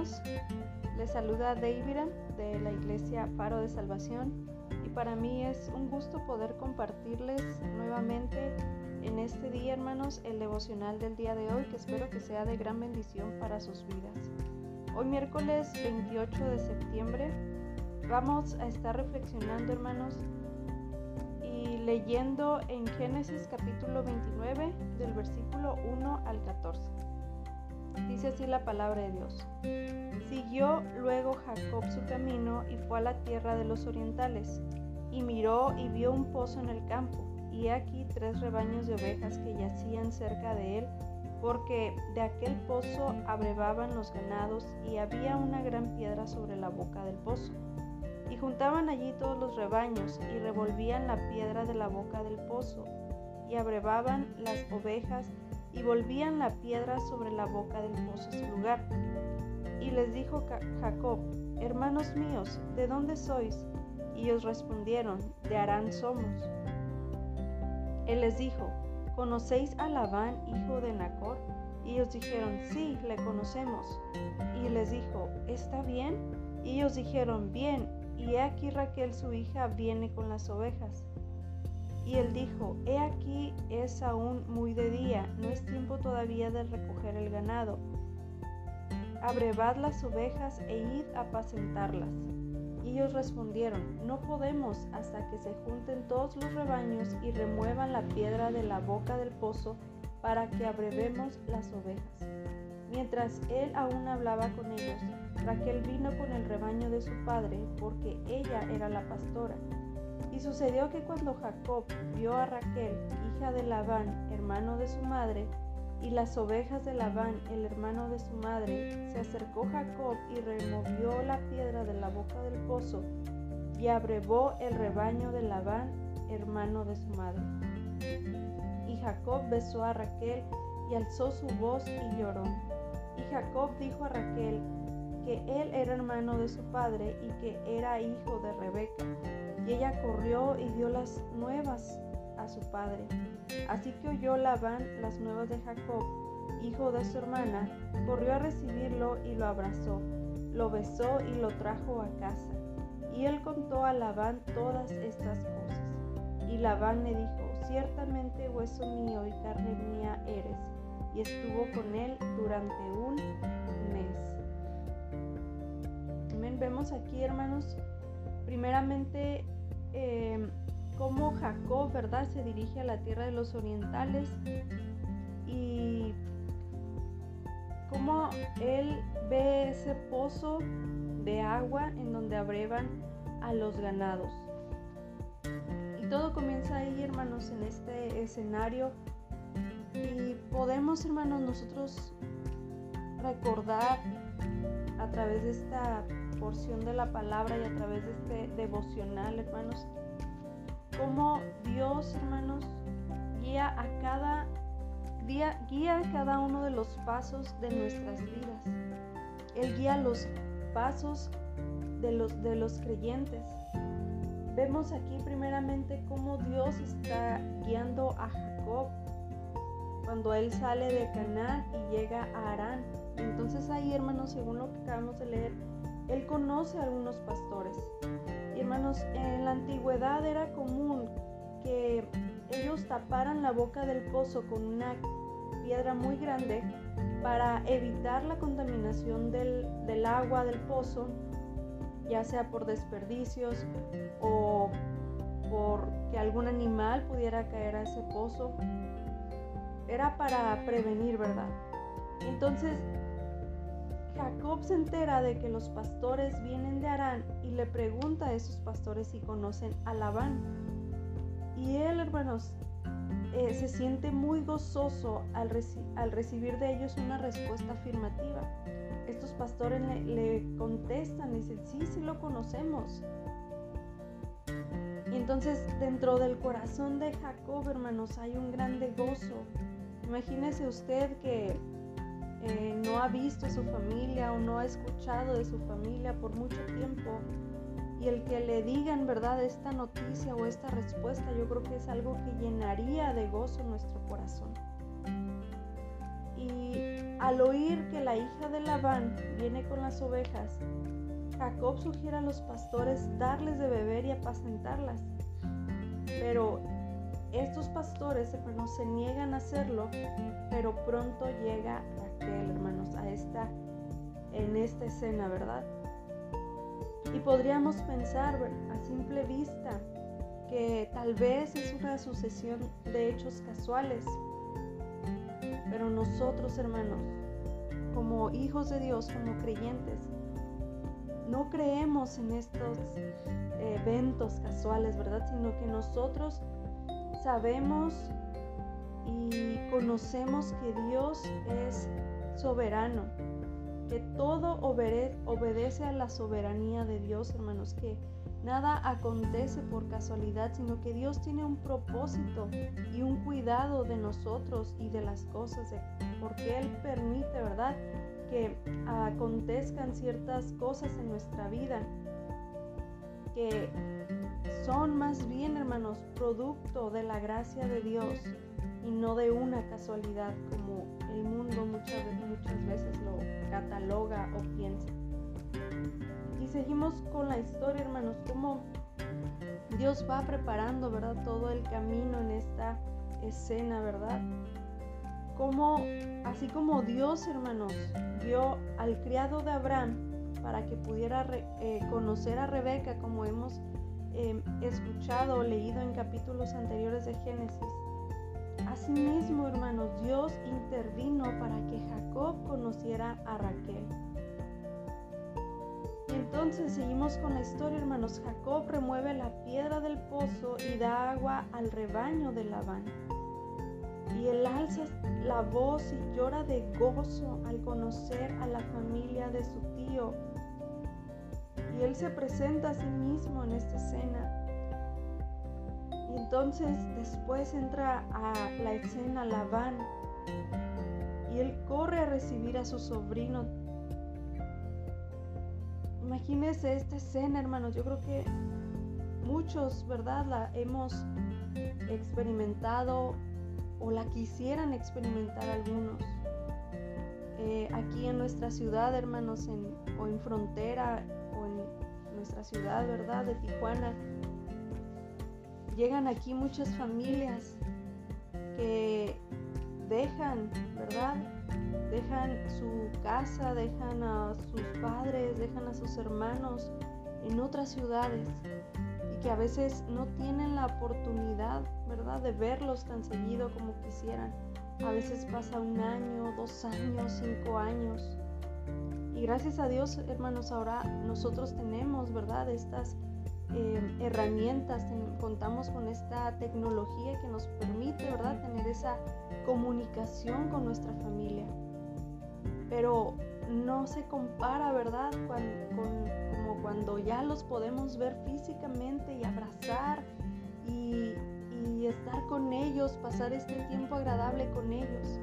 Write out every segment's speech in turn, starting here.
hermanos, les saluda David de la Iglesia Faro de Salvación y para mí es un gusto poder compartirles nuevamente en este día hermanos el devocional del día de hoy que espero que sea de gran bendición para sus vidas. Hoy miércoles 28 de septiembre vamos a estar reflexionando hermanos y leyendo en Génesis capítulo 29 del versículo 1 al 14. Dice así la palabra de Dios. Siguió luego Jacob su camino y fue a la tierra de los orientales, y miró y vio un pozo en el campo, y aquí tres rebaños de ovejas que yacían cerca de él, porque de aquel pozo abrevaban los ganados, y había una gran piedra sobre la boca del pozo. Y juntaban allí todos los rebaños, y revolvían la piedra de la boca del pozo, y abrevaban las ovejas y volvían la piedra sobre la boca del pozo a su lugar. Y les dijo Jacob, hermanos míos, ¿de dónde sois? Y ellos respondieron, de Arán somos. Él les dijo, ¿conocéis a Labán, hijo de Nacor? Y ellos dijeron, sí, le conocemos. Y les dijo, ¿está bien? Y ellos dijeron, bien, y he aquí Raquel su hija viene con las ovejas. Y él dijo, He aquí es aún muy de día, no es tiempo todavía de recoger el ganado. Abrevad las ovejas e id a apacentarlas. Y ellos respondieron, No podemos hasta que se junten todos los rebaños y remuevan la piedra de la boca del pozo para que abrevemos las ovejas. Mientras él aún hablaba con ellos, Raquel vino con el rebaño de su padre, porque ella era la pastora y sucedió que cuando Jacob vio a Raquel, hija de Labán, hermano de su madre, y las ovejas de Labán, el hermano de su madre, se acercó Jacob y removió la piedra de la boca del pozo y abrevó el rebaño de Labán, hermano de su madre. Y Jacob besó a Raquel y alzó su voz y lloró. Y Jacob dijo a Raquel que él era hermano de su padre y que era hijo de Rebeca ella corrió y dio las nuevas a su padre. Así que oyó Labán las nuevas de Jacob, hijo de su hermana, corrió a recibirlo y lo abrazó, lo besó y lo trajo a casa. Y él contó a Labán todas estas cosas. Y Labán le dijo, ciertamente hueso mío y carne mía eres. Y estuvo con él durante un mes. Vemos aquí, hermanos, primeramente eh, cómo Jacob, ¿verdad?, se dirige a la tierra de los orientales y cómo él ve ese pozo de agua en donde abrevan a los ganados. Y todo comienza ahí, hermanos, en este escenario. Y podemos, hermanos, nosotros recordar a través de esta porción de la palabra y a través de este devocional, hermanos, cómo Dios, hermanos, guía a cada día, guía cada uno de los pasos de nuestras vidas. Él guía los pasos de los, de los creyentes. Vemos aquí primeramente cómo Dios está guiando a Jacob cuando él sale de Canaán y llega a Arán. Entonces ahí, hermanos, según lo que acabamos de leer, él conoce a algunos pastores. Y hermanos, en la antigüedad era común que ellos taparan la boca del pozo con una piedra muy grande para evitar la contaminación del, del agua del pozo, ya sea por desperdicios o por que algún animal pudiera caer a ese pozo. Era para prevenir, ¿verdad? Entonces, Jacob se entera de que los pastores vienen de Arán y le pregunta a esos pastores si conocen a Labán. Y él, hermanos, eh, se siente muy gozoso al, recibir de ellos una respuesta afirmativa. Estos pastores le, le contestan, dicen, sí, sí lo conocemos. Y entonces dentro del corazón de Jacob, hermanos, hay un grande gozo. Imagínese usted que eh, no ha visto a su familia o no ha escuchado de su familia por mucho tiempo y el que le digan verdad esta noticia o esta respuesta yo creo que es algo que llenaría de gozo nuestro corazón. Y al oír que la hija de Labán viene con las ovejas, Jacob sugiere a los pastores darles de beber y apacentarlas. Pero estos pastores, hermanos, se niegan a hacerlo, pero pronto llega Raquel, hermanos, a esta, en esta escena, ¿verdad? Y podríamos pensar a simple vista que tal vez es una sucesión de hechos casuales, pero nosotros, hermanos, como hijos de Dios, como creyentes, no creemos en estos eventos casuales, ¿verdad? Sino que nosotros sabemos y conocemos que Dios es soberano, que todo obedece a la soberanía de Dios, hermanos, que nada acontece por casualidad, sino que Dios tiene un propósito y un cuidado de nosotros y de las cosas, porque Él permite, ¿verdad? que acontezcan ciertas cosas en nuestra vida que son más bien, hermanos, producto de la gracia de Dios y no de una casualidad como el mundo muchas, veces lo cataloga o piensa. Y seguimos con la historia, hermanos, como Dios va preparando, ¿verdad? Todo el camino en esta escena, ¿verdad? como así como Dios, hermanos, dio al criado de Abraham para que pudiera eh, conocer a Rebeca, como hemos em, escuchado o leído en capítulos anteriores de Génesis. Asimismo, hermanos, Dios intervino para que Jacob conociera a Raquel. Entonces seguimos con la historia, hermanos. Jacob remueve la piedra del pozo y da agua al rebaño de Labán. Y él alza la voz y llora de gozo al conocer a la familia de su tío. Y él se presenta a sí mismo en esta escena. Y entonces después entra a la escena Labán y él corre a recibir a su sobrino. Imagínense esta escena, hermanos. Yo creo que muchos, ¿verdad? La hemos experimentado o la quisieran experimentar algunos. Eh, aquí en nuestra ciudad, hermanos, o en frontera, nuestra ciudad, ¿verdad? De Tijuana, llegan aquí muchas familias que dejan, ¿verdad? Dejan su casa, dejan a sus padres, dejan a sus hermanos en otras ciudades que a veces no tienen la oportunidad, ¿verdad?, de verlos tan seguido como quisieran. A veces pasa un año, dos años, cinco años. Y gracias a Dios, hermanos, ahora nosotros tenemos, ¿verdad?, estas eh, herramientas, contamos con esta tecnología que nos permite, ¿verdad?, tener esa comunicación con nuestra familia. Pero no se compara, ¿verdad?, como cuando ya los podemos ver físicamente y abrazar y estar con ellos, pasar este tiempo agradable con ellos.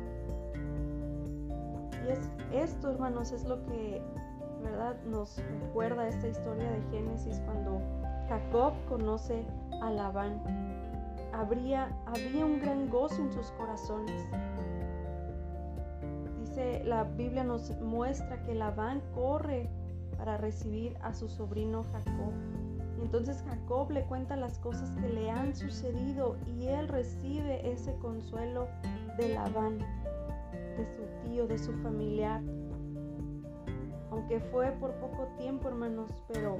Y es esto, hermanos, es lo que, ¿verdad?, nos recuerda esta historia de Génesis cuando Jacob conoce a Labán. Habría, había un gran gozo en sus corazones la Biblia nos muestra que Labán corre para recibir a su sobrino Jacob. Y entonces Jacob le cuenta las cosas que le han sucedido y él recibe ese consuelo de Labán, de su tío, de su familiar. Aunque fue por poco tiempo, hermanos, pero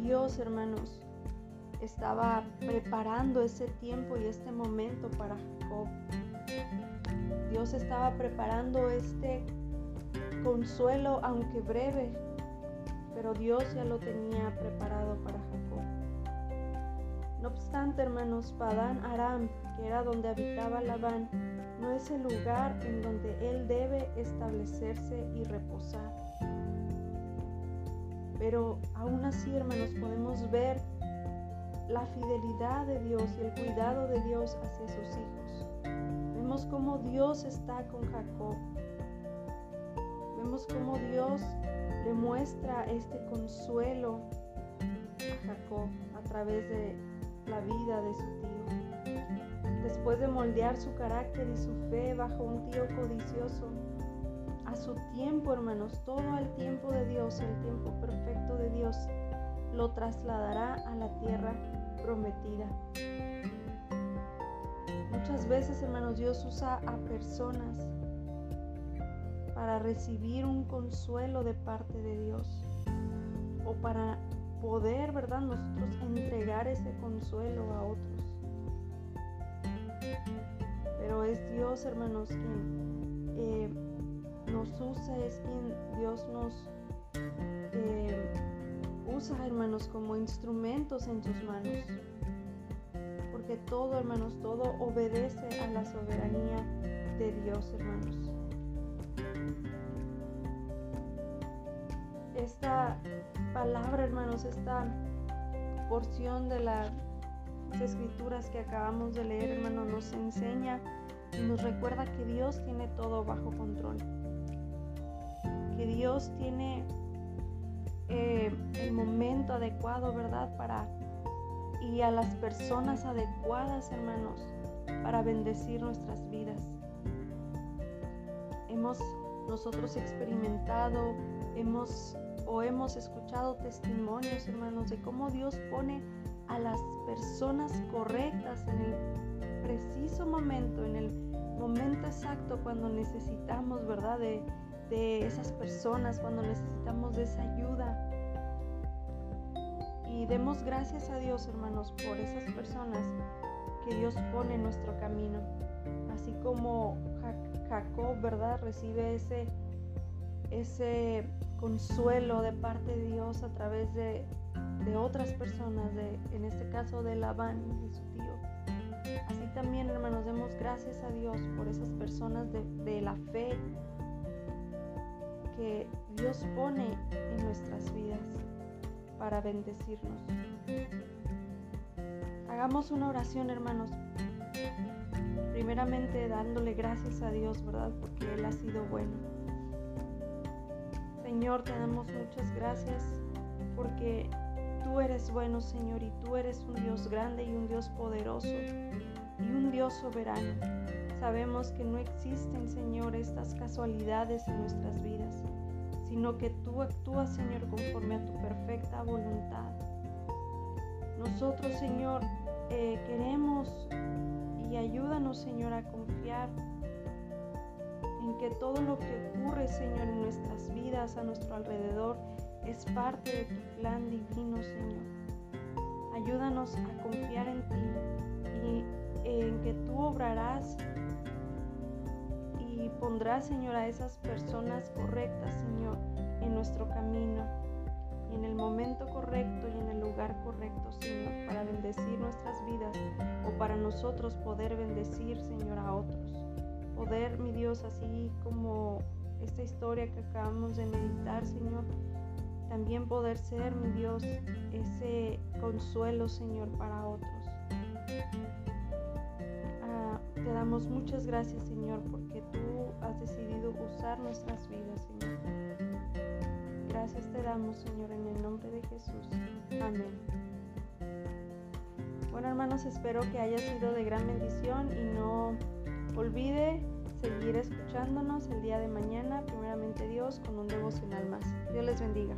Dios, hermanos, estaba preparando ese tiempo y este momento para Jacob. Dios estaba preparando este consuelo, aunque breve, pero Dios ya lo tenía preparado para Jacob. No obstante, hermanos, Padán Aram, que era donde habitaba Labán, no es el lugar en donde él debe establecerse y reposar. Pero aún así, hermanos, podemos ver la fidelidad de Dios y el cuidado de Dios hacia sus hijos. Vemos cómo Dios está con Jacob. Vemos cómo Dios le muestra este consuelo a Jacob a través de la vida de su tío. Después de moldear su carácter y su fe bajo un tío codicioso, a su tiempo, hermanos, todo al tiempo de Dios, el tiempo perfecto de Dios, lo trasladará a la tierra prometida. Muchas veces, hermanos, Dios usa a personas para recibir un consuelo de parte de Dios o para poder, ¿verdad?, nosotros entregar ese consuelo a otros. Dios, hermanos, quien eh, nos usa, es quien Dios nos eh, usa, hermanos, como instrumentos en sus manos. Porque todo, hermanos, todo obedece a la soberanía de Dios, hermanos. Esta palabra, hermanos, esta porción de las escrituras que acabamos de leer, hermanos, nos enseña nos recuerda que Dios tiene todo bajo control. Que Dios tiene eh, el momento adecuado, ¿verdad? Para y a las personas adecuadas, hermanos, para bendecir nuestras vidas. Hemos nosotros experimentado, hemos o hemos escuchado testimonios, hermanos, de cómo Dios pone a las personas correctas en el preciso momento, en el momento exacto cuando necesitamos, ¿verdad? De, esas personas, cuando necesitamos de esa ayuda. Y demos gracias a Dios, hermanos, por esas personas que Dios pone en nuestro camino. Así como Jacob, ¿verdad? Recibe ese, ese consuelo de parte de Dios a través de, de otras personas, de, en este caso de Labán y su tío. También, hermanos, demos gracias a Dios por esas personas de, de la fe que Dios pone en nuestras vidas para bendecirnos. Hagamos una oración, hermanos. Primeramente dándole gracias a Dios, ¿verdad? Porque Él ha sido bueno. Señor, te damos muchas gracias porque tú eres bueno, Señor, y tú eres un Dios grande y un Dios poderoso y un Dios soberano. Sabemos que no existen, Señor, estas casualidades en nuestras vidas sino que tú actúas, Señor, conforme a tu perfecta voluntad. Nosotros, Señor, eh, queremos y ayúdanos, Señor, a confiar en que todo lo que ocurre, Señor, en nuestras vidas, a nuestro alrededor, es parte de tu plan divino, Señor. Ayúdanos a confiar en ti y en que tú obrarás y pondrás, Señor, a esas personas correctas, Señor, en nuestro camino, en el momento correcto y en el lugar correcto, Señor, para bendecir nuestras vidas o para nosotros poder bendecir, Señor, a otros. Poder, mi Dios, así como esta historia que acabamos de meditar, Señor, también poder ser, mi Dios, ese consuelo, Señor, para otros. Te damos muchas gracias, Señor, porque tú has decidido usar nuestras vidas, Señor. Gracias te damos, Señor, en el nombre de Jesús. Amén. Bueno, hermanos, espero que haya sido de gran bendición y no olvide seguir escuchándonos el día de mañana, primeramente Dios, con un devocional más. Dios les bendiga.